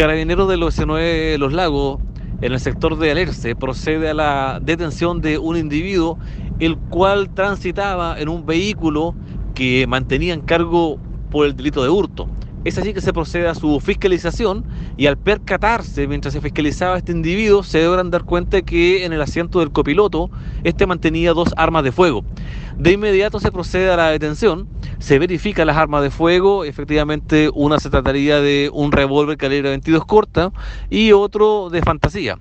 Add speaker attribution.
Speaker 1: Carabineros del 19 Los Lagos, en el sector de Alerce, procede a la detención de un individuo el cual transitaba en un vehículo que mantenía en cargo por el delito de hurto. Es así que se procede a su fiscalización y al percatarse mientras se fiscalizaba este individuo se deberán dar cuenta que en el asiento del copiloto este mantenía dos armas de fuego. De inmediato se procede a la detención, se verifica las armas de fuego, efectivamente una se trataría de un revólver calibre 22 corta y otro de fantasía.